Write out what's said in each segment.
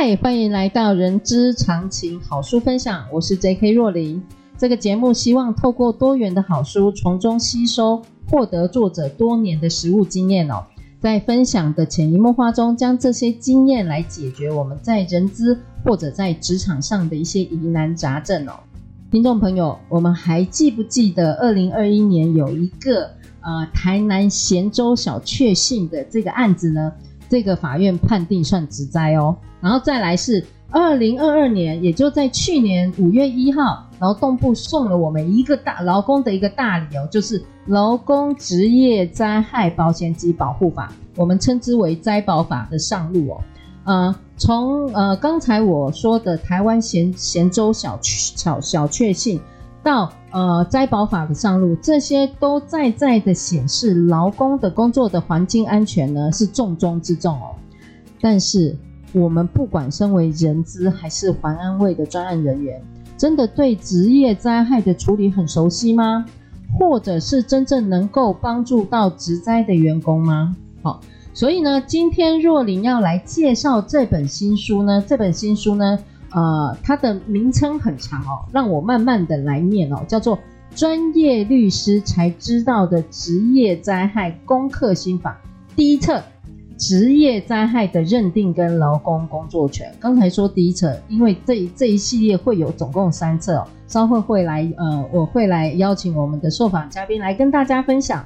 嗨，欢迎来到人之常情好书分享，我是 J.K. 若琳。这个节目希望透过多元的好书，从中吸收获得作者多年的实务经验哦，在分享的潜移默化中，将这些经验来解决我们在人资或者在职场上的一些疑难杂症哦。听众朋友，我们还记不记得二零二一年有一个呃台南咸州小确幸的这个案子呢？这个法院判定算职灾哦，然后再来是二零二二年，也就在去年五月一号，劳动部送了我们一个大劳工的一个大礼哦，就是《劳工职业灾害保险及保护法》，我们称之为灾保法的上路哦。呃，从呃刚才我说的台湾咸咸州小小小确幸。到呃灾保法的上路，这些都在在的显示劳工的工作的环境安全呢是重中之重哦。但是我们不管身为人资还是环安卫的专案人员，真的对职业灾害的处理很熟悉吗？或者是真正能够帮助到职灾的员工吗？好，所以呢，今天若琳要来介绍这本新书呢，这本新书呢。呃，它的名称很长哦，让我慢慢的来念哦，叫做《专业律师才知道的职业灾害攻克心法》第一册，职业灾害的认定跟劳工工作权。刚才说第一册，因为这这一系列会有总共三册哦，稍后会来呃，我会来邀请我们的受访嘉宾来跟大家分享。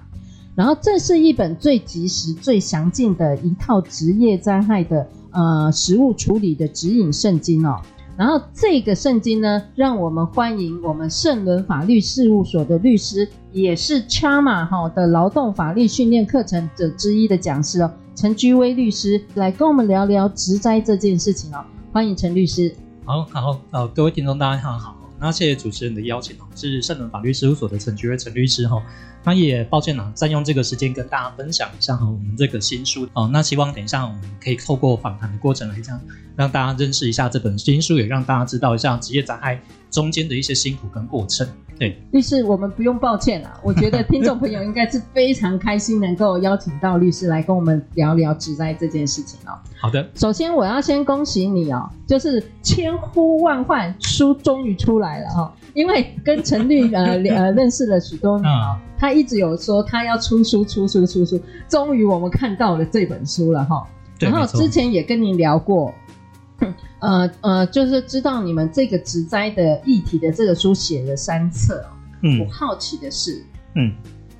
然后这是一本最及时、最详尽的一套职业灾害的呃实务处理的指引圣经哦。然后这个圣经呢，让我们欢迎我们圣伦法律事务所的律师，也是 Charma 哈的劳动法律训练课程者之一的讲师哦，陈居威律师来跟我们聊聊职灾这件事情哦。欢迎陈律师。好好呃，各位听众大家好。那谢谢主持人的邀请哦，是圣伦法律事务所的陈居威陈律师哈。那也抱歉啊，占用这个时间跟大家分享一下哈，我们这个新书哦。那希望等一下我们可以透过访谈的过程来讲，让大家认识一下这本新书，也让大家知道一下职业灾害中间的一些辛苦跟过程。对，律师，我们不用抱歉啦。我觉得听众朋友应该是非常开心能够邀请到律师来跟我们聊聊职灾这件事情哦。好的，首先我要先恭喜你哦，就是千呼万唤，书终于出来了哈、哦。因为跟陈律呃 呃认识了许多年哦，他一直有说他要出书出书出书，终于我们看到了这本书了哈、哦。然后之前也跟你聊过。呃呃，就是知道你们这个职灾的议题的这个书写了三册，嗯，我好奇的是，嗯，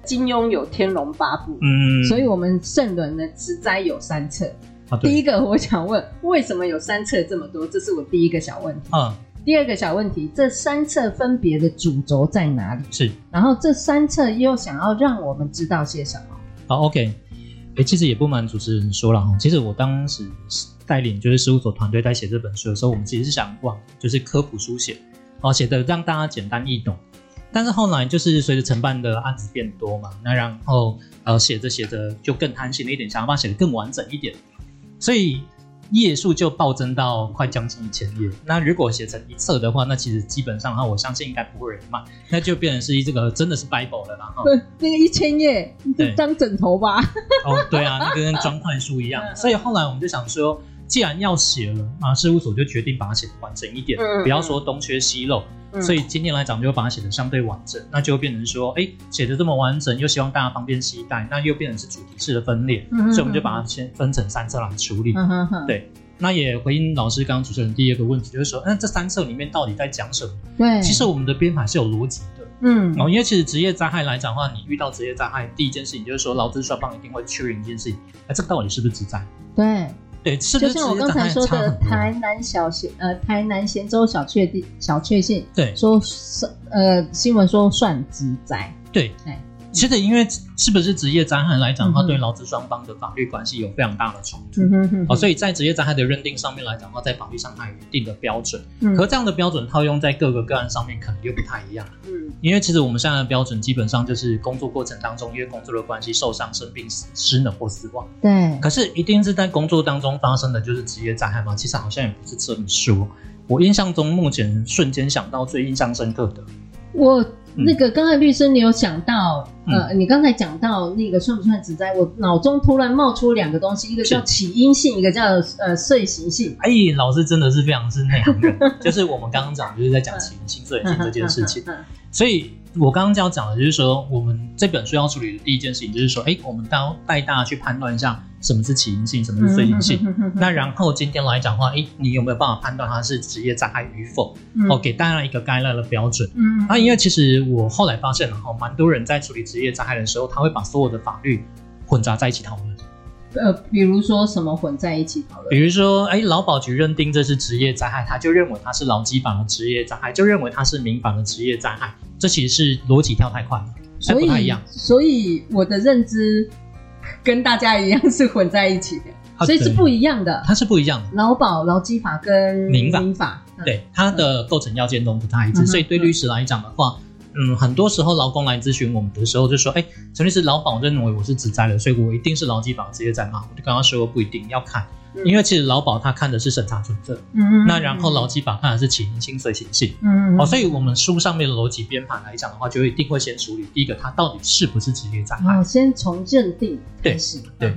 金庸有天龙八部，嗯，所以我们圣伦的职灾有三册。啊、第一个我想问，为什么有三册这么多？这是我第一个小问题。啊，第二个小问题，这三册分别的主轴在哪里？是，然后这三册又想要让我们知道些什么？好，OK，哎、欸，其实也不瞒主持人说了哈，其实我当时。带领就是事务所团队在写这本书的时候，我们其实是想往就是科普书写，哦，写的让大家简单易懂。但是后来就是随着承办的案子变多嘛，那然后呃写着写着就更贪心了一点，想要把它写得更完整一点，所以页数就暴增到快将近一千页。那如果写成一册的话，那其实基本上哈，我相信应该不会有人买，那就变成是这个真的是 Bible 了啦。对，那个一千页，当枕头吧。哦，对啊，那个跟装块书一样。所以后来我们就想说。既然要写了啊，事务所就决定把它写的完整一点，嗯、不要说东缺西漏。嗯、所以今天来讲，就把它写的相对完整，那就变成说，哎，写的这么完整，又希望大家方便携带，那又变成是主题式的分裂，嗯、所以我们就把它先分成三册来处理。嗯、对，那也回应老师刚刚主持人第一个问题，就是说，那这三册里面到底在讲什么？对，其实我们的编排是有逻辑的。嗯，哦，因为其实职业灾害来讲的话，你遇到职业灾害，第一件事情就是说，劳资双方一定会确认一件事情，哎，这个到底是不是职灾？对。对，是是就像我刚才说的，台南小咸呃，台南咸州小确定小确幸，对，说是呃新闻说算职灾，对，其实因为是不是职业灾害来讲的话，对劳资双方的法律关系有非常大的冲突。哦，所以在职业灾害的认定上面来讲的话，在法律上它有一定的标准。嗯，可这样的标准套用在各个个案上面，可能又不太一样。嗯，因为其实我们现在的标准基本上就是工作过程当中，因为工作的关系受伤、生病、死、失能或死亡。对。可是一定是在工作当中发生的就是职业灾害吗？其实好像也不是这么说。我印象中，目前瞬间想到最印象深刻的，我。那个刚才律师，你有想到，嗯、呃，你刚才讲到那个算不算职灾？我脑中突然冒出两个东西，一个叫起因性，一个叫呃遂行性。哎，老师真的是非常是内行的，就是我们刚刚讲，就是在讲起因性、遂行性这件事情，所以。我刚刚就要讲的，就是说，我们这本书要处理的第一件事情，就是说，哎，我们要带大家去判断一下什么是起因性，什么是非因性。嗯、哼哼哼，那然后今天来讲的话，哎，你有没有办法判断它是职业灾害与否？嗯、哦，给大家一个概览的标准。嗯，那因为其实我后来发现了，哈，蛮多人在处理职业灾害的时候，他会把所有的法律混杂在一起讨论。呃，比如说什么混在一起讨论？比如说，哎，劳保局认定这是职业灾害，他就认为它是劳基法的职业灾害，就认为它是民法的职业灾害。这其实是逻辑跳太快了，所以不太一样。所以我的认知跟大家一样是混在一起的，啊、所以是不一样的。它是不一样的。劳保、劳基法跟民法，民法对它的构成要件都不太一致。嗯、所以对律师来讲的话。嗯，很多时候劳工来咨询我们的时候，就说：“哎，陈律师，劳保认为我是职灾了，所以我一定是劳基法职业灾嘛？”我就刚刚说不一定要看，嗯、因为其实劳保他看的是审查准则，嗯嗯，那然后劳基法看的是起因性、遂行性，嗯嗯，好，所以我们书上面的逻辑编排来讲的话，就一定会先处理第一个，它到底是不是职业灾害？哦，先从认定开始，对，对。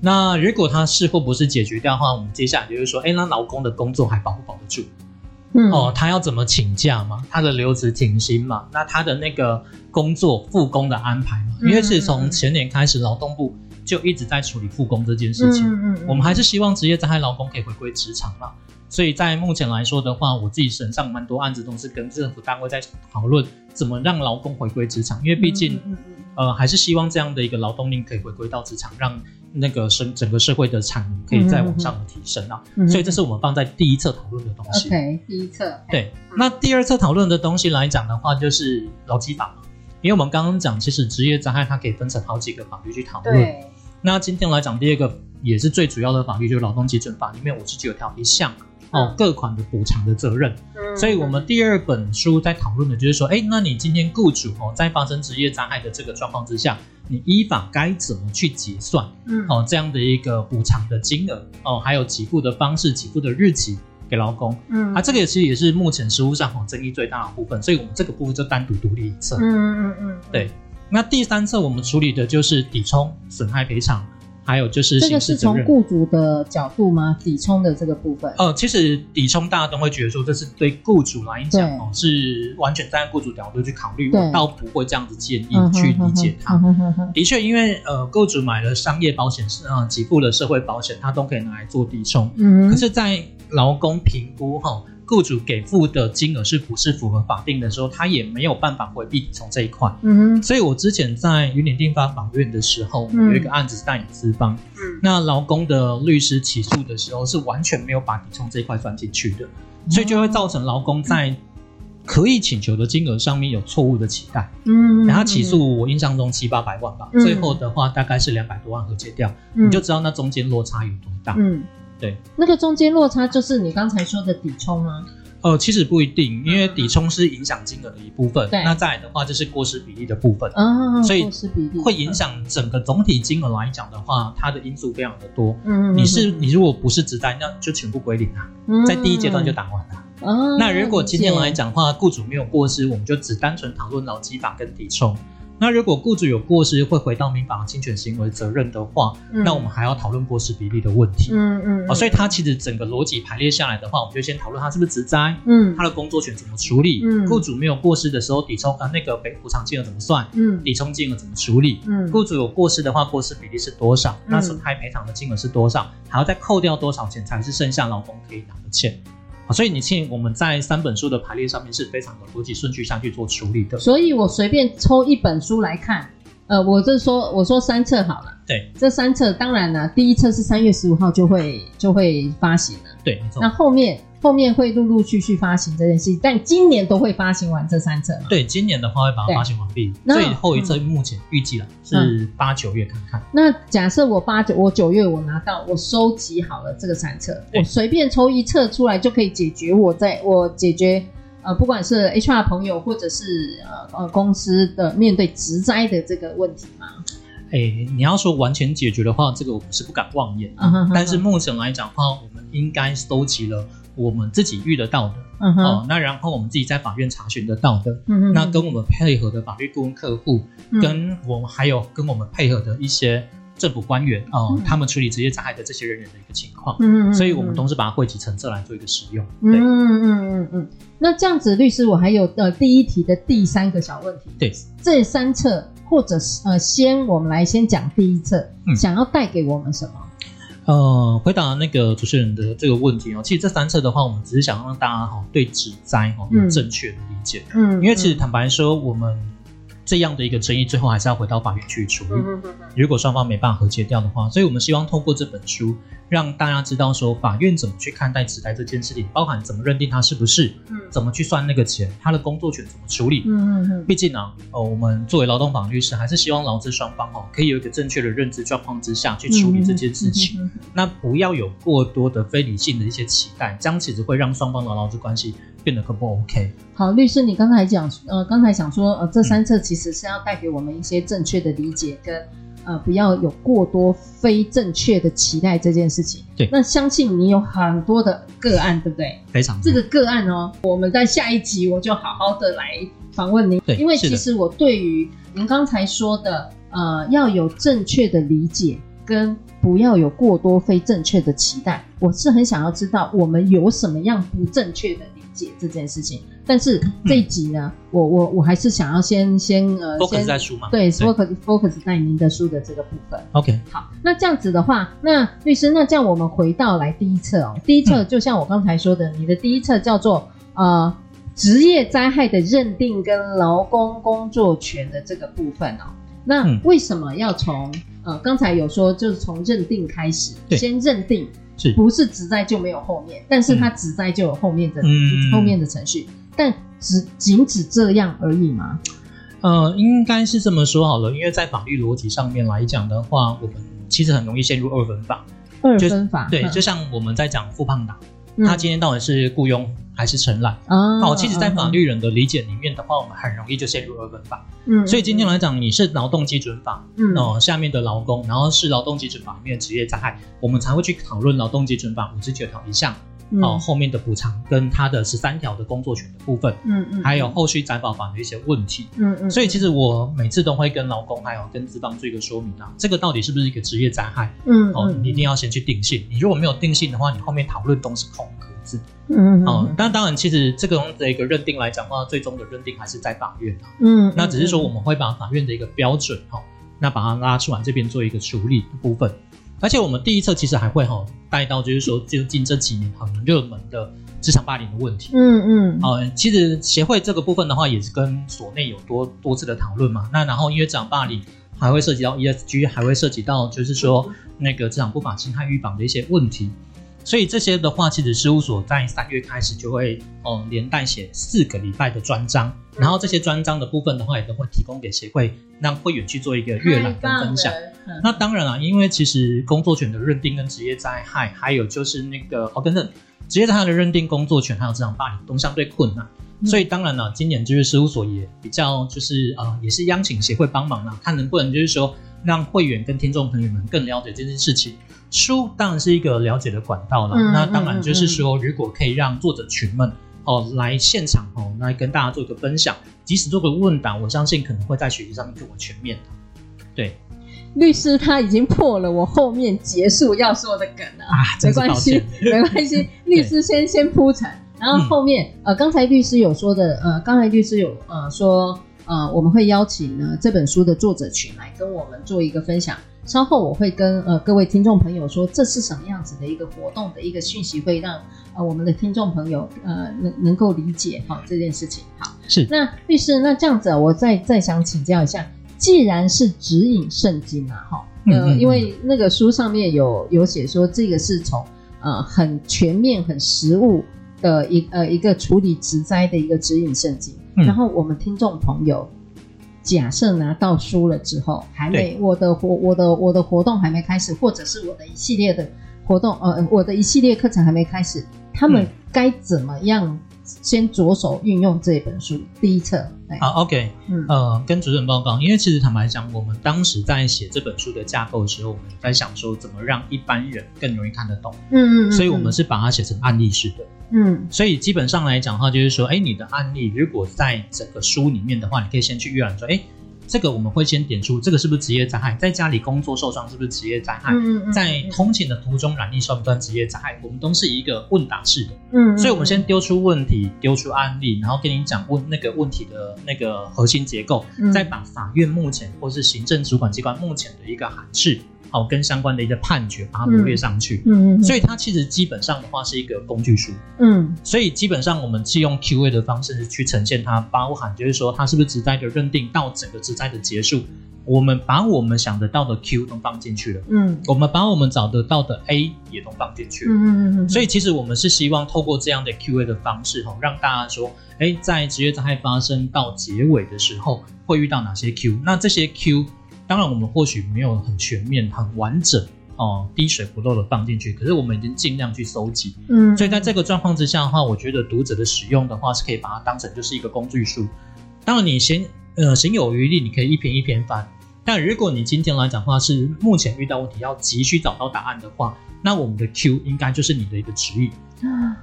那如果它是或不是解决掉的话，我们接下来就是说，哎，那劳工的工作还保不保得住？嗯、哦，他要怎么请假嘛？他的留职停薪嘛？那他的那个工作复工的安排嘛？因为是从前年开始，劳动部就一直在处理复工这件事情。嗯嗯嗯、我们还是希望职业灾害劳工可以回归职场嘛。所以在目前来说的话，我自己身上蛮多案子都是跟政府单位在讨论怎么让劳工回归职场，因为毕竟，呃，还是希望这样的一个劳动力可以回归到职场，让。那个社整个社会的产能可以再往上的提升啊，所以这是我们放在第一册讨论的东西。OK，第一册。对，那第二册讨论的东西来讲的话，就是劳基法嘛，因为我们刚刚讲，其实职业灾害它可以分成好几个法律去讨论。对。那今天来讲，第二个也是最主要的法律，就是劳动基准法里面五十九条一项。哦，各款的补偿的责任，嗯，所以我们第二本书在讨论的就是说，哎，那你今天雇主哦，在发生职业灾害的这个状况之下，你依法该怎么去结算？嗯，哦，这样的一个补偿的金额哦，还有给付的方式、给付的日期给劳工，嗯，啊，这个也其实也是目前实务上哦争议最大的部分，所以我们这个部分就单独独立一册。嗯嗯嗯，对。那第三册我们处理的就是抵充损害赔偿。还有就是，这个是从雇主的角度吗？抵充的这个部分？呃，其实抵充大家都会觉得说，这是对雇主来讲哦，是完全站在雇主角度去考虑，我倒不会这样子建议去理解它。嗯、哼哼哼的确，因为呃，雇主买了商业保险是啊，给付了社会保险，他都可以拿来做抵充。嗯，可是，在劳工评估哈。雇主给付的金额是不是符合法定的时候，他也没有办法回避抵充这一块。嗯哼，所以我之前在云林地方法院的时候，嗯、有一个案子是代理资方，嗯，那劳工的律师起诉的时候是完全没有把抵充这一块算进去的，嗯、所以就会造成劳工在可以请求的金额上面有错误的期待。嗯，然后起诉我印象中七八百万吧，嗯、最后的话大概是两百多万和解掉，嗯、你就知道那中间落差有多大。嗯。对，那个中间落差就是你刚才说的抵充吗？呃，其实不一定，因为抵充是影响金额的一部分。对，那再来的话就是过失比例的部分。啊，所以过失比例会影响整个总体金额来讲的话，它的因素非常的多。嗯，你是你如果不是职灾，那就全部归零啊，在第一阶段就打完了。哦，那如果今天来讲的话，雇主没有过失，我们就只单纯讨论劳基法跟抵充。那如果雇主有过失，会回到民法侵权行为责任的话，嗯、那我们还要讨论过失比例的问题。嗯嗯。哦，所以它其实整个逻辑排列下来的话，我们就先讨论它是不是职灾，嗯，他的工作权怎么处理，嗯，雇主没有过失的时候，抵充呃那个赔补偿金额怎么算，嗯，抵充金额怎么处理，嗯，雇主有过失的话，过失比例是多少？嗯、那损害赔偿的金额是多少？还要再扣掉多少钱才是剩下劳工可以拿的钱？所以你现，我们在三本书的排列上面是非常的逻辑顺序上去做处理的。所以我随便抽一本书来看，呃，我就说我说三册好了。对，这三册当然呢，第一册是三月十五号就会就会发行了。对，没错。那后面后面会陆陆续续发行这件事情，但今年都会发行完这三册。对，今年的话会把它发行完毕。最后一册目前预计了是八九月看看。那假设我八九我九月我拿到我收集好了这个三册，我随便抽一册出来就可以解决我在我解决呃不管是 HR 朋友或者是呃呃公司的面对职灾的这个问题吗？哎，你要说完全解决的话，这个我们是不敢妄言。Uh 但是目前来讲的话，我们应该收集了我们自己遇得到的。嗯、uh -huh. 哦，那然后我们自己在法院查询得到的。嗯哼。那跟我们配合的法律顾问客户，嗯、跟我们还有跟我们配合的一些政府官员哦、嗯，他们处理职业灾害的这些人员的一个情况。嗯嗯。所以我们都是把它汇集成册来做一个使用。对。嗯嗯嗯嗯。那这样子，律师，我还有呃第一题的第三个小问题。对。这三册。或者是呃，先我们来先讲第一册，嗯，想要带给我们什么？呃，回答那个主持人的这个问题哦，其实这三册的话，我们只是想让大家哈对职灾哈有正确的理解，嗯，因为其实坦白说，我们。这样的一个争议，最后还是要回到法院去处理。如果双方没办法和解掉的话，所以我们希望通过这本书，让大家知道说法院怎么去看待职灾这件事情，包含怎么认定他是不是，嗯怎么去算那个钱，他的工作权怎么处理。嗯嗯嗯毕竟呢，呃，我们作为劳动法律师，还是希望劳资双方哦，可以有一个正确的认知状况之下去处理这件事情。那不要有过多的非理性的一些期待，这样其实会让双方的劳资关系变得更不 OK。好，律师，你刚才讲，呃，刚才想说，呃，这三册其实是要带给我们一些正确的理解，跟呃，不要有过多非正确的期待这件事情。对，那相信你有很多的个案，对不对？非常。这个个案哦，我们在下一集我就好好的来访问您。对，因为其实我对于您刚才说的，呃，要有正确的理解，跟不要有过多非正确的期待，我是很想要知道我们有什么样不正确的理解这件事情。但是这一集呢，嗯、我我我还是想要先先呃，focus 在书嘛，对，focus focus 在您的书的这个部分。OK，好，那这样子的话，那律师，那这样我们回到来第一册哦，第一册就像我刚才说的，嗯、你的第一册叫做呃职业灾害的认定跟劳工工作权的这个部分哦。那为什么要从呃刚才有说就是从认定开始，先认定，是。不是职灾就没有后面？但是它职灾就有后面的、嗯、后面的程序。但只仅止这样而已吗？呃，应该是这么说好了，因为在法律逻辑上面来讲的话，我们其实很容易陷入二分法。二分法，对，就像我们在讲富胖达、嗯，他今天到底是雇佣还是承揽？哦，哦，其实，在法律人的理解里面的话，我们很容易就陷入二分法。嗯，所以今天来讲，你是劳动基准法，嗯，哦，下面的劳工，然后是劳动基准法里面的职业灾害，我们才会去讨论劳动基准法五十九条一项。哦、嗯，后面的补偿跟他的十三条的工作权的部分，嗯嗯，还有后续展保法的一些问题，嗯嗯，所以其实我每次都会跟劳工还有跟资方做一个说明啊，这个到底是不是一个职业灾害？嗯，哦，你一定要先去定性，你如果没有定性的话，你后面讨论都是空壳子。嗯嗯，哦，但当然，其实这个东西的一个认定来讲的话，最终的认定还是在法院啊。嗯，那只是说我们会把法院的一个标准哈，那把它拉出来这边做一个处理的部分。而且我们第一册其实还会哈带到，就是说最近这几年很热门的职场霸凌的问题。嗯嗯。哦、呃，其实协会这个部分的话，也是跟所内有多多次的讨论嘛。那然后因为职场霸凌还会涉及到 ESG，还会涉及到就是说那个职场不法侵害预防的一些问题。所以这些的话，其实事务所在三月开始就会哦连带写四个礼拜的专章，然后这些专章的部分的话，也都会提供给协会，让会员去做一个阅览跟分享。那当然了，因为其实工作权的认定跟职业灾害，还有就是那个哦，等等，职业灾害的认定、工作权还有职场霸凌都相对困难，嗯、所以当然了，今年就是事务所也比较就是呃，也是邀请协会帮忙啦，看能不能就是说让会员跟听众朋友们更了解这件事情。书当然是一个了解的管道了，嗯、那当然就是说，如果可以让作者群们哦来现场哦来跟大家做一个分享，即使做个问答，我相信可能会在学习上面更为全面。对。律师他已经破了我后面结束要说的梗了啊，没关系，没关系。律师先先铺陈，然后后面、嗯、呃，刚才律师有说的，呃，刚才律师有呃说，呃，我们会邀请呢这本书的作者群来跟我们做一个分享。稍后我会跟呃各位听众朋友说，这是什么样子的一个活动的一个讯息，会让呃我们的听众朋友呃能能够理解哈这件事情。好，是那律师，那这样子，我再再想请教一下。既然是指引圣经啊，哈，呃，因为那个书上面有有写说，这个是从呃很全面、很实物的一呃一个处理职灾的一个指引圣经。嗯、然后我们听众朋友，假设拿到书了之后，还没我的活我的我的活动还没开始，或者是我的一系列的活动呃我的一系列课程还没开始，他们该怎么样？先着手运用这本书第一册。好，OK，嗯，呃，跟主任报告，因为其实坦白讲，我们当时在写这本书的架构的时候，我们在想说怎么让一般人更容易看得懂，嗯嗯，嗯，所以我们是把它写成案例式的，嗯，所以基本上来讲的话，就是说，哎，你的案例如果在整个书里面的话，你可以先去预览说，哎。这个我们会先点出，这个是不是职业灾害？在家里工作受伤是不是职业灾害？嗯嗯、在通勤的途中染疫算不算职业灾害？我们都是一个问答式的，嗯，所以我们先丢出问题，丢出案例，然后跟你讲问那个问题的那个核心结构，嗯、再把法院目前或是行政主管机关目前的一个函释。好，跟相关的一个判决把它罗列上去，嗯，嗯，所以它其实基本上的话是一个工具书，嗯，所以基本上我们是用 Q&A 的方式去呈现它，包含就是说它是不是职灾的认定到整个职灾的结束，我们把我们想得到的 Q 都放进去了，嗯，我们把我们找得到的 A 也都放进去了，嗯嗯嗯，所以其实我们是希望透过这样的 Q&A 的方式，哈，让大家说，哎，在职业灾害发生到结尾的时候会遇到哪些 Q，那这些 Q。当然，我们或许没有很全面、很完整哦，滴水不漏的放进去。可是我们已经尽量去搜集，嗯，所以在这个状况之下的话，我觉得读者的使用的话是可以把它当成就是一个工具书。当然，你先呃行有余力，你可以一篇一篇翻。但如果你今天来讲的话是目前遇到问题要急需找到答案的话，那我们的 Q 应该就是你的一个指引。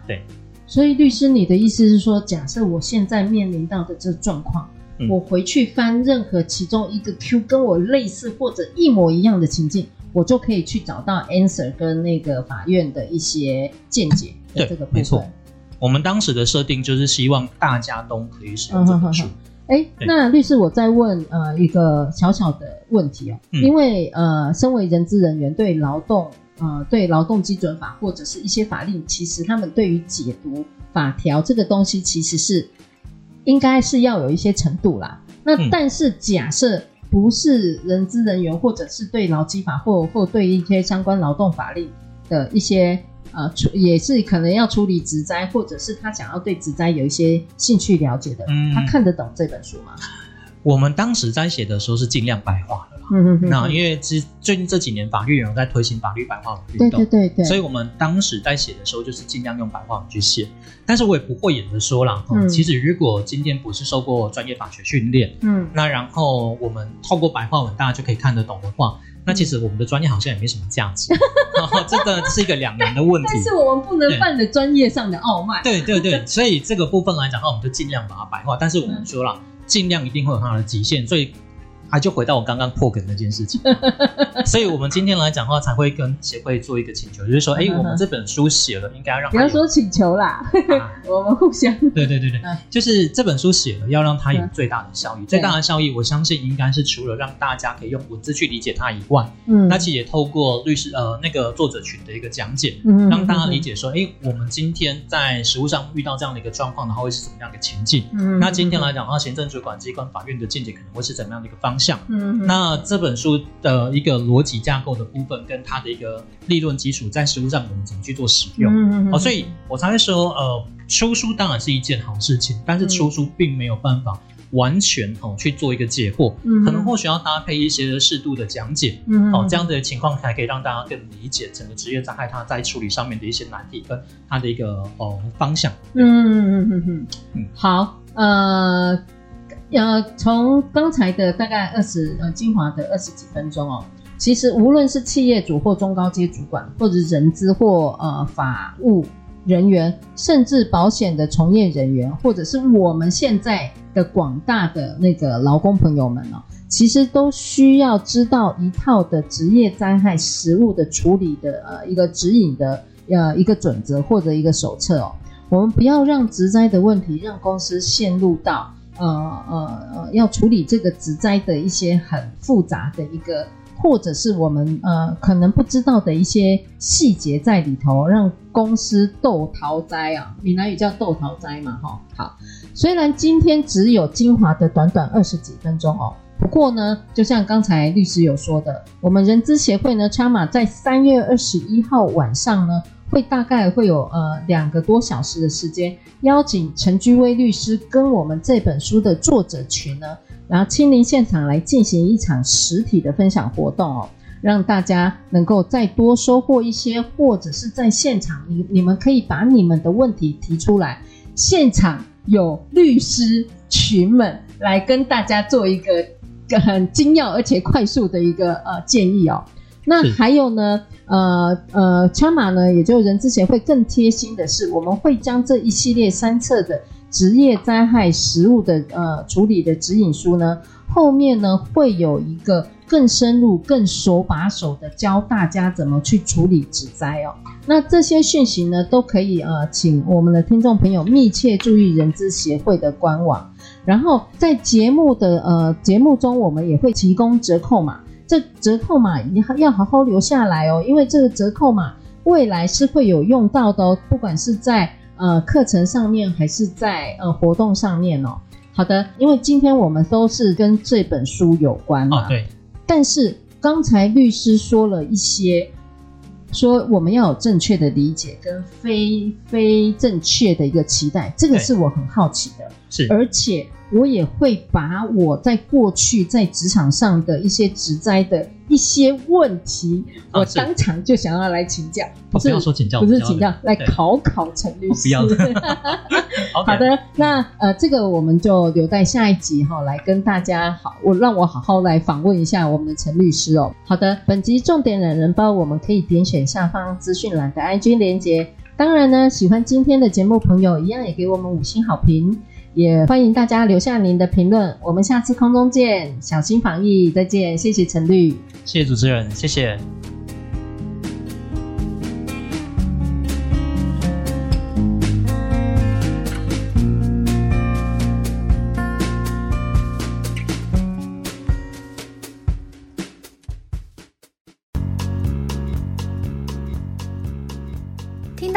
对。所以律师，你的意思是说，假设我现在面临到的这个状况。我回去翻任何其中一个 Q 跟我类似或者一模一样的情境，我就可以去找到 answer 跟那个法院的一些见解的这个部分。没错，我们当时的设定就是希望大家都可以使用这本书。哎、嗯，那律师，我再问呃一个小小的问题哦，嗯、因为呃，身为人资人员，对劳动呃对劳动基准法或者是一些法令，其实他们对于解读法条这个东西，其实是。应该是要有一些程度啦。那但是假设不是人资人员，或者是对劳基法或或对一些相关劳动法令的一些呃处，也是可能要处理职灾，或者是他想要对职灾有一些兴趣了解的，嗯、他看得懂这本书吗？我们当时在写的时候是尽量白话的啦。嗯嗯嗯。那因为最最近这几年法律有在推行法律白话文运动，对对对对。所以我们当时在写的时候就是尽量用白话文去写。但是我也不会演的说啦，嗯，其实如果今天不是受过专业法学训练，嗯，那然后我们透过白话文大家就可以看得懂的话，那其实我们的专业好像也没什么价值。这个是一个两难的问题。但是我们不能犯了专业上的傲慢。对对对，所以这个部分来讲的话，我们就尽量把它白话。但是我们说了。尽量一定会有它的极限，所以。啊，就回到我刚刚破梗那件事情，所以我们今天来讲的话，才会跟协会做一个请求，就是说，哎，我们这本书写了，应该让不要说请求啦，啊、我们互相对对对对，就是这本书写了，要让它有最大的效益，最大的效益，我相信应该是除了让大家可以用文字去理解它以外，嗯，那其实也透过律师呃那个作者群的一个讲解，嗯，让大家理解说，哎，我们今天在实务上遇到这样的一个状况，然后会是怎么样的情境，嗯，那今天来讲的话，行政主管机关、法院的见解可能会是怎么样的一个方向，嗯，那这本书的一个逻辑架构的部分，跟它的一个理论基础，在实务上我们怎么去做使用？嗯嗯哦，所以我才会说，呃，出书当然是一件好事情，但是出书并没有办法完全哦去做一个解惑，嗯，可能或许要搭配一些适度的讲解，嗯，哦，这样的情况才可以让大家更理解整个职业灾害它在处理上面的一些难题跟它的一个哦方向。嗯嗯嗯嗯嗯。嗯，好，呃。呃，从刚才的大概二十呃精华的二十几分钟哦，其实无论是企业主或中高阶主管，或者人资或呃法务人员，甚至保险的从业人员，或者是我们现在的广大的那个劳工朋友们哦，其实都需要知道一套的职业灾害实务的处理的呃一个指引的呃一个准则或者一个手册哦，我们不要让职灾的问题让公司陷入到。呃呃呃，要处理这个植灾的一些很复杂的一个，或者是我们呃可能不知道的一些细节在里头，让公司斗逃灾啊，闽南语叫斗逃灾嘛，哈。好，虽然今天只有精华的短短二十几分钟哦，不过呢，就像刚才律师有说的，我们人资协会呢，昌马在三月二十一号晚上呢，会大概会有呃两个多小时的时间，邀请陈居威律师跟我们这本书的作者群呢，然后亲临现场来进行一场实体的分享活动哦，让大家能够再多收获一些，或者是在现场你你们可以把你们的问题提出来，现场有律师群们来跟大家做一个很精要而且快速的一个呃建议哦。那还有呢，呃呃，枪马呢，也就是人资协会更贴心的是，我们会将这一系列三册的职业灾害实务的呃处理的指引书呢，后面呢会有一个更深入、更手把手的教大家怎么去处理职灾哦。那这些讯息呢，都可以呃，请我们的听众朋友密切注意人资协会的官网，然后在节目的呃节目中，我们也会提供折扣码。这折扣码你要好好留下来哦，因为这个折扣码未来是会有用到的哦，不管是在呃课程上面还是在呃活动上面哦。好的，因为今天我们都是跟这本书有关嘛，哦，对。但是刚才律师说了一些，说我们要有正确的理解跟非非正确的一个期待，这个是我很好奇的，是，而且。我也会把我在过去在职场上的一些职灾的一些问题，啊、我当场就想要来请教，不是、哦、不要说请教，不是请教，来考考陈律师。不要 的。好的，那呃，这个我们就留在下一集哈、哦，来跟大家好，我让我好好来访问一下我们的陈律师哦。好的，本集重点懒人包，我们可以点选下方资讯栏的 IG 连接。当然呢，喜欢今天的节目朋友，一样也给我们五星好评。也欢迎大家留下您的评论，我们下次空中见，小心防疫，再见，谢谢陈律，谢谢主持人，谢谢。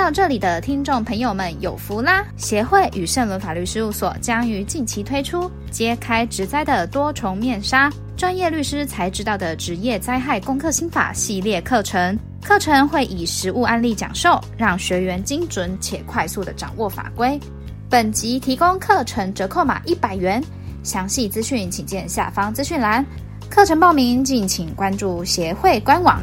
到这里的听众朋友们有福啦！协会与圣伦法律事务所将于近期推出揭开职灾的多重面纱，专业律师才知道的职业灾害攻克心法系列课程。课程会以实务案例讲授，让学员精准且快速地掌握法规。本集提供课程折扣码一百元，详细资讯请见下方资讯栏。课程报名敬请关注协会官网。